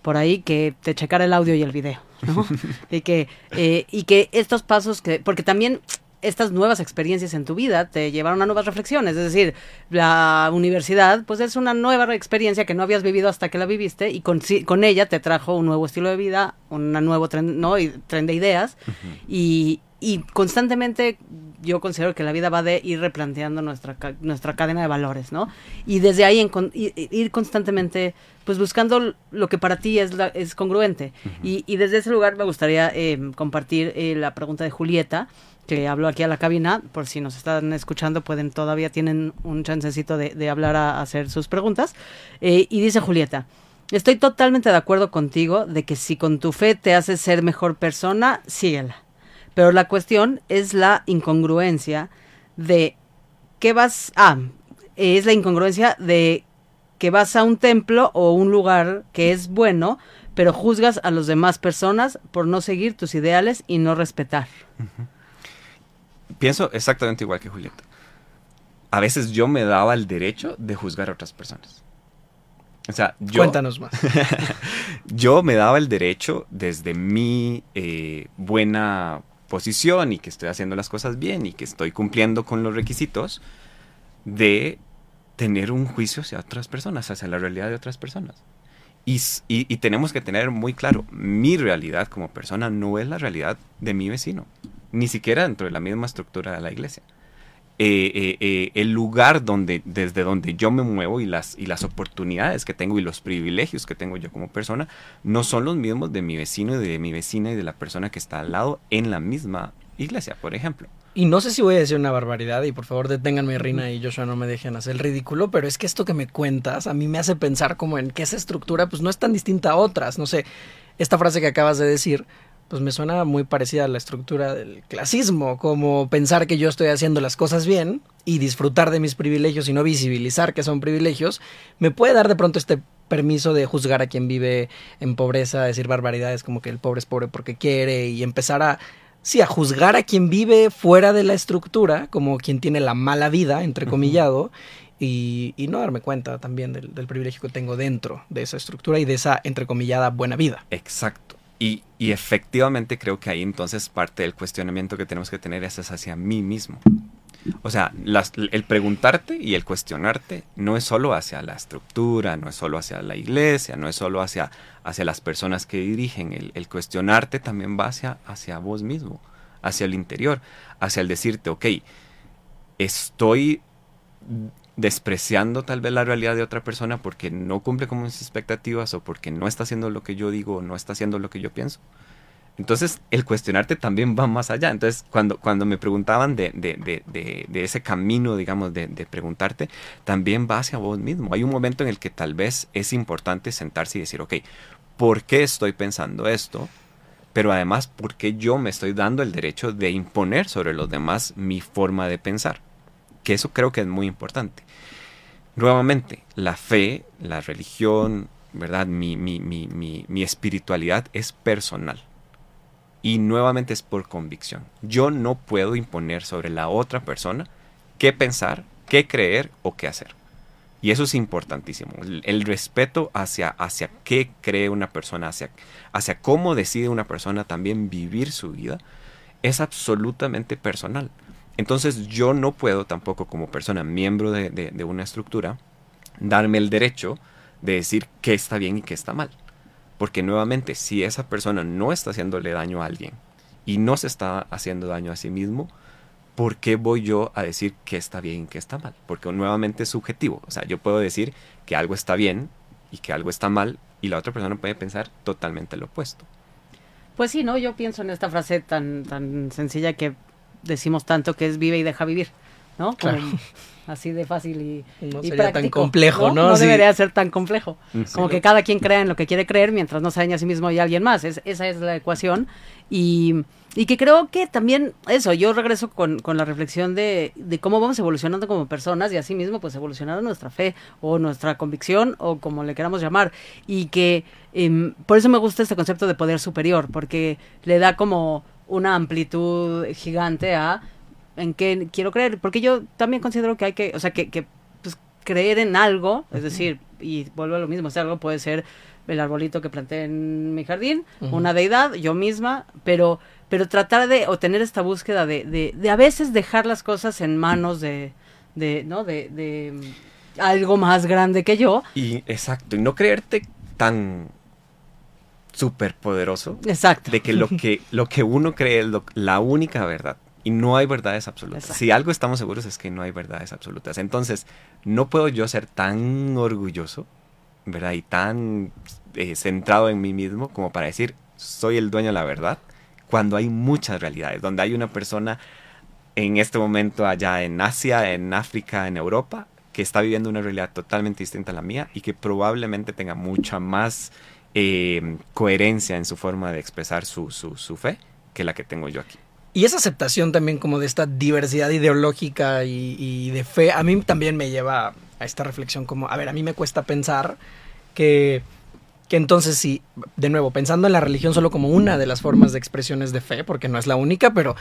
por ahí, que te checara el audio y el video, ¿no? y, que, eh, y que estos pasos que, porque también estas nuevas experiencias en tu vida te llevaron a nuevas reflexiones. Es decir, la universidad, pues es una nueva experiencia que no habías vivido hasta que la viviste y con, con ella te trajo un nuevo estilo de vida, un nuevo tren, ¿no? y, tren de ideas y, y constantemente yo considero que la vida va de ir replanteando nuestra, nuestra cadena de valores, ¿no? Y desde ahí ir constantemente, pues buscando lo que para ti es, es congruente. y, y, desde ese lugar me gustaría eh, compartir eh, la pregunta de Julieta, que habló aquí a la cabina, por si nos están escuchando, pueden todavía tienen un chancecito de, hablar a, hacer sus preguntas. Eh, y dice Julieta, estoy totalmente de acuerdo contigo de que si con tu fe te haces ser mejor persona, síguela. Pero la cuestión es la incongruencia de qué vas a... Ah, es la incongruencia de que vas a un templo o un lugar que es bueno, pero juzgas a las demás personas por no seguir tus ideales y no respetar. Pienso exactamente igual que Julieta. A veces yo me daba el derecho de juzgar a otras personas. O sea, yo, Cuéntanos más. yo me daba el derecho desde mi eh, buena posición y que estoy haciendo las cosas bien y que estoy cumpliendo con los requisitos de tener un juicio hacia otras personas, hacia la realidad de otras personas. Y, y, y, tenemos que tener muy claro, mi realidad como persona no es la realidad de mi vecino, ni siquiera dentro de la misma estructura de la iglesia. Eh, eh, eh, el lugar donde, desde donde yo me muevo y las, y las oportunidades que tengo y los privilegios que tengo yo como persona no son los mismos de mi vecino y de mi vecina y de la persona que está al lado en la misma iglesia, por ejemplo. Y no sé si voy a decir una barbaridad y por favor deténganme Rina y Joshua no me dejen hacer el ridículo, pero es que esto que me cuentas a mí me hace pensar como en que esa estructura pues no es tan distinta a otras, no sé, esta frase que acabas de decir pues me suena muy parecida a la estructura del clasismo, como pensar que yo estoy haciendo las cosas bien y disfrutar de mis privilegios y no visibilizar que son privilegios, me puede dar de pronto este permiso de juzgar a quien vive en pobreza, decir barbaridades como que el pobre es pobre porque quiere y empezar a sí, a juzgar a quien vive fuera de la estructura, como quien tiene la mala vida, entrecomillado, uh -huh. y, y, no darme cuenta también del, del, privilegio que tengo dentro de esa estructura y de esa entrecomillada buena vida. Exacto. Y, efectivamente creo que ahí entonces parte del cuestionamiento que tenemos que tener es hacia mí mismo. O sea, el preguntarte y el cuestionarte no es solo hacia la estructura, no es solo hacia la iglesia, no es solo hacia, hacia las personas que dirigen. El, el cuestionarte también va hacia, hacia vos mismo, hacia el interior, hacia el decirte, ok, estoy despreciando tal vez la realidad de otra persona porque no cumple con mis expectativas o porque no está haciendo lo que yo digo o no está haciendo lo que yo pienso. Entonces, el cuestionarte también va más allá. Entonces, cuando, cuando me preguntaban de, de, de, de, ese camino, digamos, de, preguntarte, también va hacia vos mismo. Hay un momento en el que tal vez es importante sentarse y decir, ok, ¿por qué estoy pensando esto? Pero además, ¿por qué yo me estoy dando el derecho de imponer sobre los demás mi forma de pensar? Que eso creo que es muy importante. Nuevamente, la fe, la religión, ¿verdad? Mi, mi, mi, mi, espiritualidad es personal y nuevamente es por convicción. Yo no puedo imponer sobre la otra persona qué pensar, qué creer o qué hacer. Y eso es importantísimo. El, el, respeto hacia, hacia qué cree una persona, hacia, hacia cómo decide una persona también vivir su vida, es absolutamente personal. Entonces yo no puedo tampoco como persona, miembro de, una estructura, darme el derecho de decir qué está bien y qué está mal. Porque nuevamente, si esa persona no está haciéndole daño a alguien y no se está haciendo daño a sí mismo, ¿por qué voy yo a decir que está bien y que está mal? Porque nuevamente es subjetivo. O sea, yo puedo decir que algo está bien y que algo está mal y la otra persona puede pensar totalmente lo opuesto. Pues sí, ¿no? Yo pienso en esta frase tan, tan sencilla que decimos tanto que es vive y deja vivir, ¿no? Como, claro así de fácil y, no y sería práctico, tan complejo, ¿no? No, no sí. debería ser tan complejo. Sí. Como que cada quien crea en lo que quiere creer mientras no se daña a sí mismo y a alguien más. Es, esa es la ecuación. Y, y, que creo que también eso, yo regreso con, con la reflexión de, de, cómo vamos evolucionando como personas y así mismo pues evolucionando nuestra fe o nuestra convicción o como le queramos llamar. Y que eh, por eso me gusta este concepto de poder superior, porque le da como una amplitud gigante a en qué quiero creer, porque yo también considero que hay que, o sea, que, que pues, creer en algo, es decir, y vuelvo a lo mismo, ese algo puede ser el arbolito que planté en mi jardín, uh -huh. una deidad, yo misma, pero, pero tratar de obtener esta búsqueda de, de, de a veces dejar las cosas en manos de, de ¿no? De, de algo más grande que yo. Y exacto, y no creerte tan súper poderoso. Exacto. De que lo que, lo que uno cree es lo, la única verdad. Y no hay verdades absolutas. Exacto. Si algo estamos seguros es que no hay verdades absolutas. Entonces, no puedo yo ser tan orgulloso, ¿verdad? Y tan eh, centrado en mí mismo como para decir, soy el dueño de la verdad, cuando hay muchas realidades, donde hay una persona en este momento allá en Asia, en África, en Europa, que está viviendo una realidad totalmente distinta a la mía y que probablemente tenga mucha más eh, coherencia en su forma de expresar su, su, su fe que la que tengo yo aquí. Y esa aceptación también como de esta diversidad ideológica y, de fe, a mí también me lleva a esta reflexión como, a ver, a mí me cuesta pensar que, que entonces sí, de nuevo, pensando en la religión solo como una de las formas de expresiones de fe, porque no es la única, pero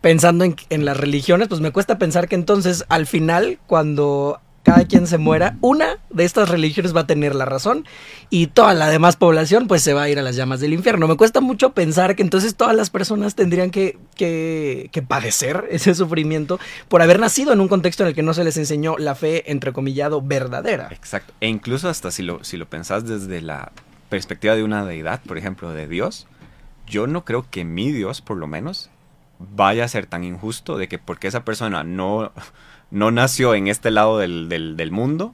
pensando en, en las religiones, pues me cuesta pensar que entonces al final, cuando cada quien se muera, una de estas religiones va a tener la razón y toda la demás población pues se va a ir a las llamas del infierno. Me cuesta mucho pensar que entonces todas las personas tendrían que, que, padecer ese sufrimiento por haber nacido en un contexto en el que no se les enseñó la fe, entrecomillado, verdadera. Exacto. E incluso hasta si lo, si lo pensás desde la perspectiva de una deidad, por ejemplo, de Dios, yo no creo que mi Dios, por lo menos, vaya a ser tan injusto de que porque esa persona no no nació en este lado del, del, mundo,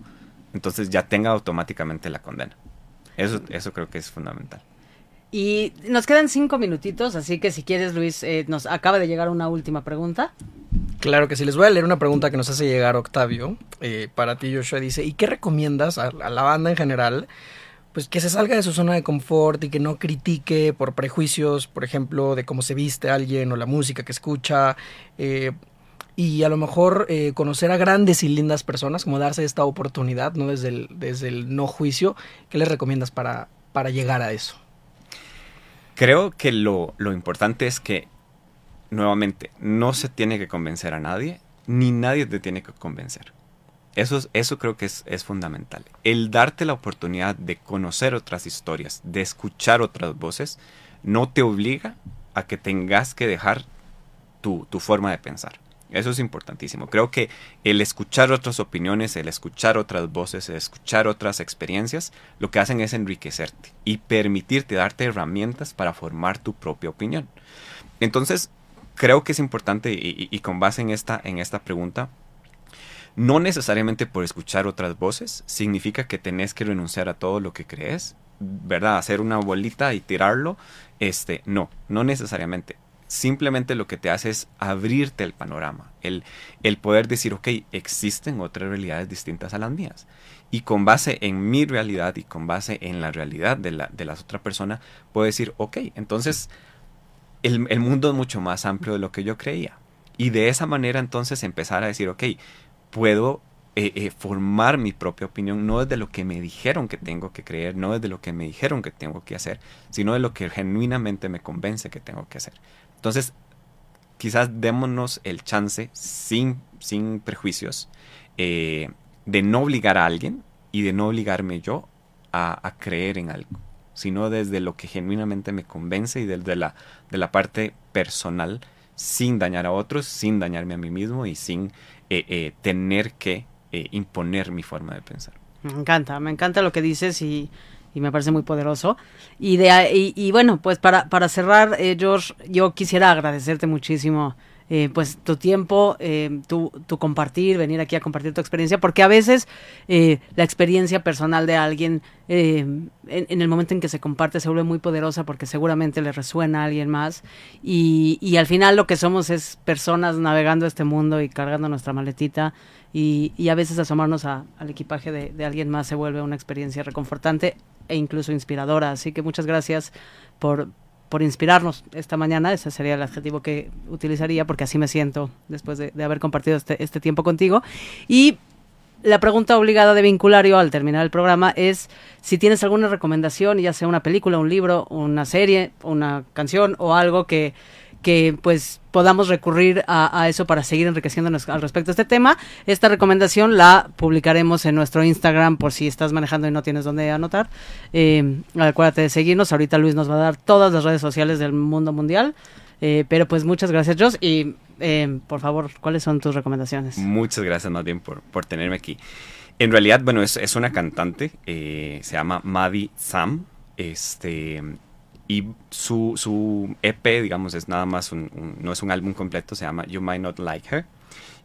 entonces ya tenga automáticamente la condena. Eso, eso creo que es fundamental. Y nos quedan cinco minutitos, así que si quieres, Luis, eh, nos acaba de llegar una última pregunta. Claro que sí, les voy a leer una pregunta que nos hace llegar Octavio. Eh, para ti, Joshua, dice, ¿y qué recomiendas a, a, la banda en general? Pues que se salga de su zona de confort y que no critique por prejuicios, por ejemplo, de cómo se viste alguien o la música que escucha. Eh, y a lo mejor eh, conocer a grandes y lindas personas, como darse esta oportunidad, ¿no? Desde el, desde el no juicio, ¿qué les recomiendas para, para llegar a eso? Creo que lo, lo importante es que, nuevamente, no se tiene que convencer a nadie, ni nadie te tiene que convencer. Eso, eso creo que es, es, fundamental. El darte la oportunidad de conocer otras historias, de escuchar otras voces, no te obliga a que tengas que dejar tu, tu forma de pensar. Eso es importantísimo. Creo que el escuchar otras opiniones, el escuchar otras voces, el escuchar otras experiencias, lo que hacen es enriquecerte y permitirte darte herramientas para formar tu propia opinión. Entonces, creo que es importante y, con base en esta, en esta pregunta, no necesariamente por escuchar otras voces significa que tenés que renunciar a todo lo que crees, ¿verdad? Hacer una bolita y tirarlo. Este, no, no necesariamente simplemente lo que te hace es abrirte el panorama, el, el poder decir, ok, existen otras realidades distintas a las mías. Y con base en mi realidad y con base en la realidad de la, de la otra persona, puedo decir, ok, entonces el, el, mundo es mucho más amplio de lo que yo creía. Y de esa manera entonces empezar a decir, ok, puedo eh, eh, formar mi propia opinión, no desde lo que me dijeron que tengo que creer, no desde lo que me dijeron que tengo que hacer, sino de lo que genuinamente me convence que tengo que hacer. Entonces, quizás démonos el chance, sin, sin prejuicios, eh, de no obligar a alguien y de no obligarme yo a, creer en algo, sino desde lo que genuinamente me convence y desde la, de la parte personal, sin dañar a otros, sin dañarme a mí mismo y sin eh, eh, tener que imponer mi forma de pensar. Me encanta, me encanta lo que dices y y me parece muy poderoso. Y, de, y, y bueno, pues para, para cerrar, eh, George, yo quisiera agradecerte muchísimo. Eh, pues tu tiempo, eh, tu, tu, compartir, venir aquí a compartir tu experiencia, porque a veces eh, la experiencia personal de alguien eh, en, en, el momento en que se comparte se vuelve muy poderosa porque seguramente le resuena a alguien más y, y al final lo que somos es personas navegando este mundo y cargando nuestra maletita y, y a veces asomarnos al equipaje de, de alguien más se vuelve una experiencia reconfortante e incluso inspiradora. Así que muchas gracias por, por inspirarnos esta mañana. Ese sería el adjetivo que utilizaría porque así me siento después de, de haber compartido este, este tiempo contigo. Y la pregunta obligada de vinculario al terminar el programa es si tienes alguna recomendación, ya sea una película, un libro, una serie, una canción o algo que que pues podamos recurrir a, eso para seguir enriqueciéndonos al respecto de este tema. Esta recomendación la publicaremos en nuestro Instagram por si estás manejando y no tienes dónde anotar. Eh, acuérdate de seguirnos. Ahorita Luis nos va a dar todas las redes sociales del mundo mundial. Eh, pero pues muchas gracias, Joss. Y eh, por favor, ¿cuáles son tus recomendaciones? Muchas gracias más bien por, por tenerme aquí. En realidad, bueno, es, es una cantante, se llama Maddie Sam. Este, y su, su, EP, digamos, es nada más un, un, no es un álbum completo, se llama You Might Not Like Her.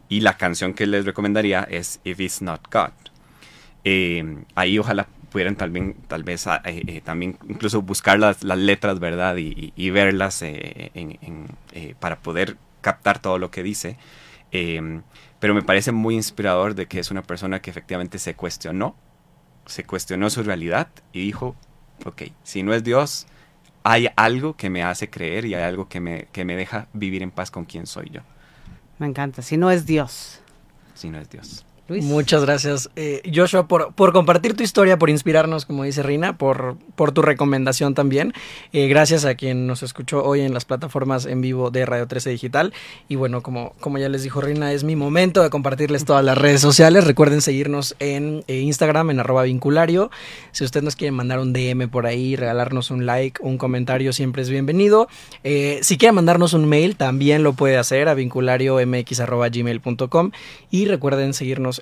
Y la canción que les recomendaría es If It's Not God. Eh, ahí ojalá pudieran también, tal vez, eh, eh, también incluso buscar las, las letras, ¿verdad? Y, y, y verlas eh, en, en, eh, para poder captar todo lo que dice. pero me parece muy inspirador de que es una persona que efectivamente se cuestionó, se cuestionó su realidad y dijo, ok, si no es Dios, hay algo que me hace creer y hay algo que me, que me deja vivir en paz con quien soy yo. Me encanta, si no es Dios. Si no es Dios. Muchas gracias, eh, Joshua, por, por, compartir tu historia, por inspirarnos, como dice Rina, por, por tu recomendación también. Eh, gracias a quien nos escuchó hoy en las plataformas en vivo de Radio 13 Digital. Y bueno, como, como ya les dijo Rina, es mi momento de compartirles todas las redes sociales. Recuerden seguirnos en eh, Instagram, en arroba vinculario. Si usted nos quiere mandar un DM por ahí, regalarnos un like, un comentario, siempre es bienvenido. si quiere mandarnos un mail, también lo puede hacer a vinculariomx.gmail.com. Y recuerden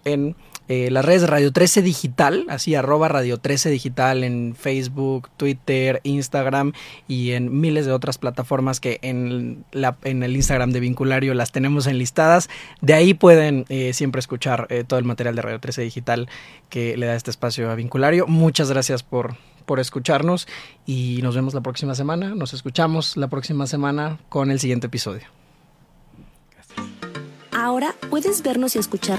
en eh, las redes de Radio 13 Digital, así arroba Radio 13 Digital en Facebook, Twitter, Instagram y en miles de otras plataformas que en, la, en el Instagram de Vinculario las tenemos enlistadas. De ahí pueden eh, siempre escuchar eh, todo el material de Radio 13 Digital que le da este espacio a Vinculario. Muchas gracias por, por escucharnos y nos vemos la próxima semana. Nos escuchamos la próxima semana con el siguiente episodio. Ahora puedes vernos y escuchar